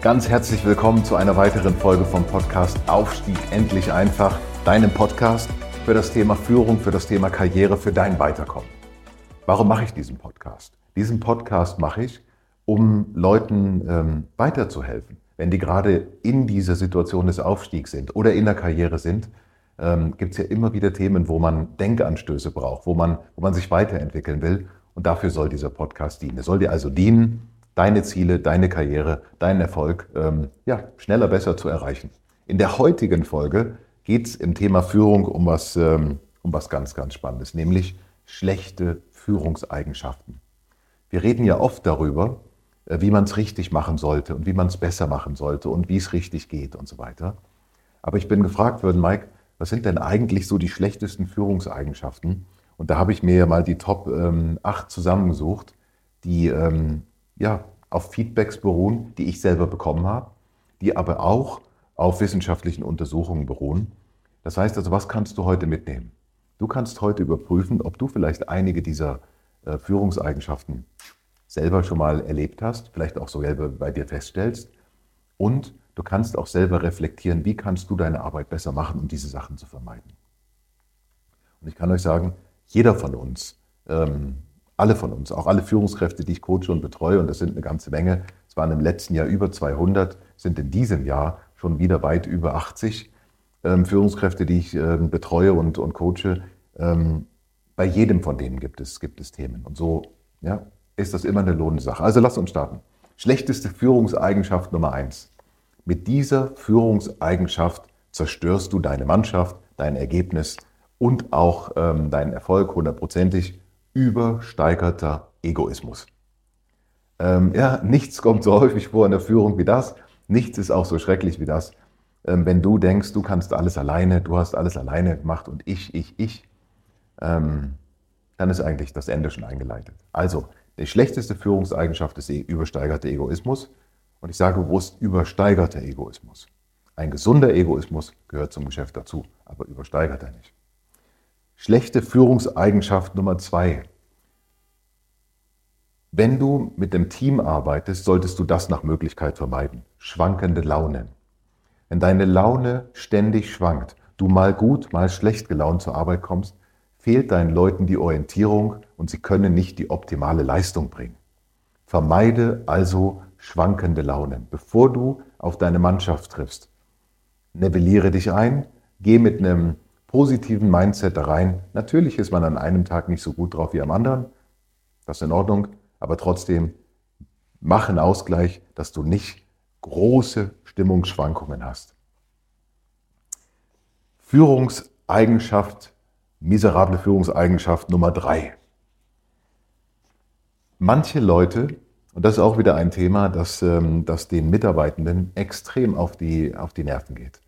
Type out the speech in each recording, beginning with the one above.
Ganz herzlich willkommen zu einer weiteren Folge vom Podcast Aufstieg endlich einfach, deinem Podcast für das Thema Führung, für das Thema Karriere, für dein Weiterkommen. Warum mache ich diesen Podcast? Diesen Podcast mache ich, um Leuten ähm, weiterzuhelfen wenn die gerade in dieser Situation des Aufstiegs sind oder in der Karriere sind, ähm, gibt es ja immer wieder Themen, wo man Denkanstöße braucht, wo man, wo man sich weiterentwickeln will. Und dafür soll dieser Podcast dienen. Er soll dir also dienen, deine Ziele, deine Karriere, deinen Erfolg ähm, ja, schneller, besser zu erreichen. In der heutigen Folge geht es im Thema Führung um was, ähm, um was ganz, ganz Spannendes, nämlich schlechte Führungseigenschaften. Wir reden ja oft darüber, äh, wie man es richtig machen sollte und wie man es besser machen sollte und wie es richtig geht und so weiter. Aber ich bin gefragt worden, Mike, was sind denn eigentlich so die schlechtesten Führungseigenschaften? Und da habe ich mir ja mal die Top ähm, 8 zusammengesucht, die ähm, ja, auf Feedbacks beruhen, die ich selber bekommen habe, die aber auch auf wissenschaftlichen Untersuchungen beruhen. Das heißt also, was kannst du heute mitnehmen? Du kannst heute überprüfen, ob du vielleicht einige dieser äh, Führungseigenschaften selber schon mal erlebt hast, vielleicht auch so selber bei dir feststellst. Und du kannst auch selber reflektieren, wie kannst du deine Arbeit besser machen, um diese Sachen zu vermeiden. Und ich kann euch sagen, jeder von uns, ähm, alle von uns, auch alle Führungskräfte, die ich coache und betreue, und das sind eine ganze Menge, es waren im letzten Jahr über 200, sind in diesem Jahr schon wieder weit über 80 ähm, Führungskräfte, die ich ähm, betreue und, und coache. Ähm, bei jedem von denen gibt es, gibt es Themen. Und so ja, ist das immer eine Lohnsache. Also lass uns starten. Schlechteste Führungseigenschaft Nummer eins. Mit dieser Führungseigenschaft zerstörst du deine Mannschaft, dein Ergebnis und auch ähm, deinen Erfolg hundertprozentig. Übersteigerter Egoismus. Ähm, ja, nichts kommt so häufig vor in der Führung wie das. Nichts ist auch so schrecklich wie das. Ähm, wenn du denkst, du kannst alles alleine, du hast alles alleine gemacht und ich, ich, ich, ähm, dann ist eigentlich das Ende schon eingeleitet. Also, die schlechteste Führungseigenschaft ist übersteigerter Egoismus. Und ich sage bewusst übersteigerter Egoismus. Ein gesunder Egoismus gehört zum Geschäft dazu, aber übersteigert er nicht. Schlechte Führungseigenschaft Nummer zwei. Wenn du mit dem Team arbeitest, solltest du das nach Möglichkeit vermeiden. Schwankende Launen. Wenn deine Laune ständig schwankt, du mal gut, mal schlecht gelaunt zur Arbeit kommst, fehlt deinen Leuten die Orientierung und sie können nicht die optimale Leistung bringen. Vermeide also schwankende Launen, bevor du auf deine Mannschaft triffst. Nivelliere dich ein, geh mit einem positiven Mindset da rein. Natürlich ist man an einem Tag nicht so gut drauf wie am anderen, das ist in Ordnung, aber trotzdem mach einen Ausgleich, dass du nicht große Stimmungsschwankungen hast. Führungseigenschaft miserable Führungseigenschaft Nummer drei. Manche Leute, und das ist auch wieder ein Thema, das, ähm, das den Mitarbeitenden extrem auf die, auf die Nerven geht.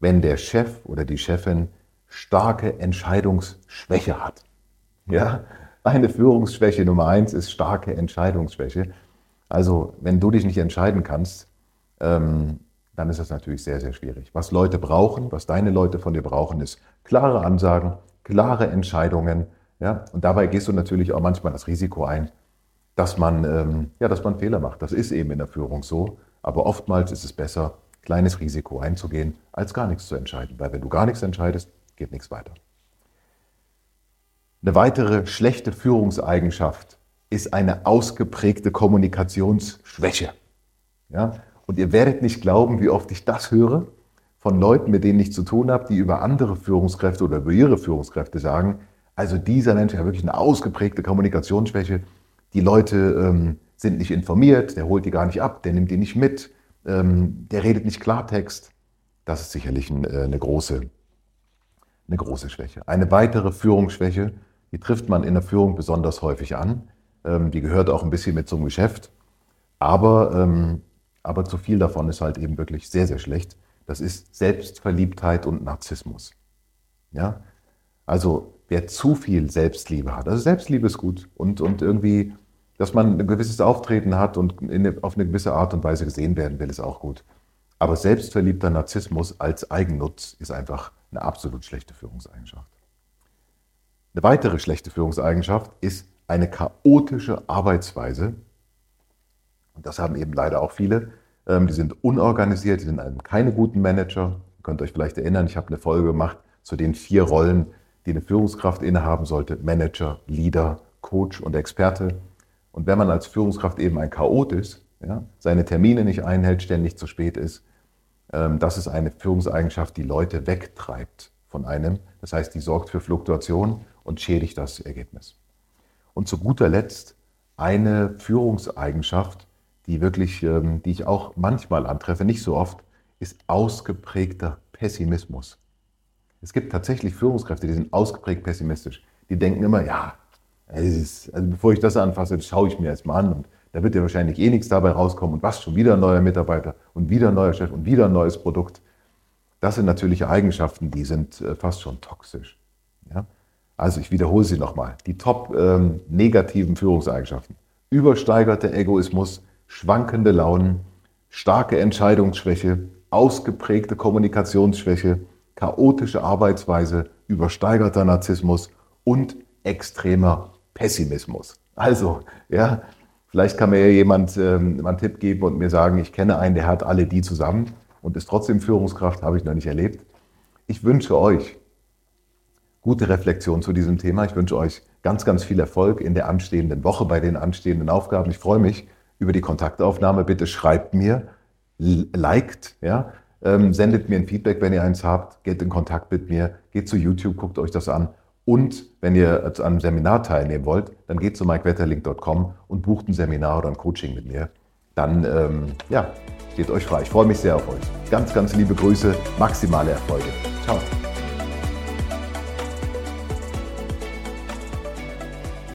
Wenn der Chef oder die Chefin starke Entscheidungsschwäche hat. Ja, eine Führungsschwäche Nummer eins ist starke Entscheidungsschwäche. Also, wenn du dich nicht entscheiden kannst, ähm, dann ist das natürlich sehr, sehr schwierig. Was Leute brauchen, was deine Leute von dir brauchen, ist klare Ansagen, klare Entscheidungen. Ja? Und dabei gehst du natürlich auch manchmal das Risiko ein, dass man, ähm, ja, dass man Fehler macht. Das ist eben in der Führung so. Aber oftmals ist es besser, kleines Risiko einzugehen, als gar nichts zu entscheiden. Weil wenn du gar nichts entscheidest, geht nichts weiter. Eine weitere schlechte Führungseigenschaft ist eine ausgeprägte Kommunikationsschwäche. Ja? Und ihr werdet nicht glauben, wie oft ich das höre von Leuten, mit denen ich zu tun habe, die über andere Führungskräfte oder über ihre Führungskräfte sagen, also dieser Mensch hat wirklich eine ausgeprägte Kommunikationsschwäche. Die Leute ähm, sind nicht informiert, der holt die gar nicht ab, der nimmt die nicht mit, ähm, der redet nicht Klartext. Das ist sicherlich ein, äh, eine, große, eine große Schwäche. Eine weitere Führungsschwäche, die trifft man in der Führung besonders häufig an. Ähm, die gehört auch ein bisschen mit zum Geschäft. Aber, ähm, aber zu viel davon ist halt eben wirklich sehr, sehr schlecht. Das ist Selbstverliebtheit und Narzissmus. Ja? Also wer zu viel Selbstliebe hat, also Selbstliebe ist gut und, und irgendwie, dass man ein gewisses Auftreten hat und eine, auf eine gewisse Art und Weise gesehen werden will, ist auch gut. Aber selbstverliebter Narzissmus als Eigennutz ist einfach eine absolut schlechte Führungseigenschaft. Eine weitere schlechte Führungseigenschaft ist eine chaotische Arbeitsweise. Und das haben eben leider auch viele. Ähm, die sind unorganisiert, die sind keine guten Manager. Ihr könnt euch vielleicht erinnern, ich habe eine Folge gemacht zu den vier Rollen, die eine Führungskraft innehaben sollte. Manager, Leader, Coach und Experte. Und wenn man als Führungskraft eben ein Chaot ist, ja, seine Termine nicht einhält, ständig zu spät ist, das ist eine Führungseigenschaft, die Leute wegtreibt von einem. Das heißt, die sorgt für Fluktuation und schädigt das Ergebnis. Und zu guter Letzt eine Führungseigenschaft, die wirklich, ähm, die ich auch manchmal antreffe, nicht so oft, ist ausgeprägter Pessimismus. Es gibt tatsächlich Führungskräfte, die sind ausgeprägt pessimistisch. Die denken immer, ja, ist, also bevor ich das anfasse, schaue ich mir erstmal an und da wird ja wahrscheinlich eh nichts dabei rauskommen und was, schon wieder ein neuer Mitarbeiter und wieder ein neuer Chef und wieder ein neues Produkt. Das sind natürliche Eigenschaften, die sind äh, fast schon toxisch. Ja? Also ich wiederhole sie nochmal. Die top ähm, negativen Führungseigenschaften. Übersteigerter Egoismus, schwankende Launen, starke Entscheidungsschwäche, ausgeprägte Kommunikationsschwäche, chaotische Arbeitsweise, übersteigerter Narzissmus und extremer Pessimismus. Also, ja, vielleicht kann mir ja jemand ähm, einen Tipp geben und mir sagen, ich kenne einen, der hat alle die zusammen und ist trotzdem Führungskraft, habe ich noch nicht erlebt. Ich wünsche euch gute Reflexion zu diesem Thema. Ich wünsche euch ganz, ganz viel Erfolg in der anstehenden Woche bei den anstehenden Aufgaben. Ich freue mich über die Kontaktaufnahme. Bitte schreibt mir, liked, ja, ähm, sendet mir ein Feedback, wenn ihr eins habt, geht in Kontakt mit mir, geht zu YouTube, guckt euch das an. Und wenn ihr an einem Seminar teilnehmen wollt, dann geht zu mikewetterlink.com und bucht ein Seminar oder ein Coaching mit mir. Dann ähm, ja, steht euch frei. Ich freue mich sehr auf euch. Ganz, ganz liebe Grüße, maximale Erfolge. Ciao.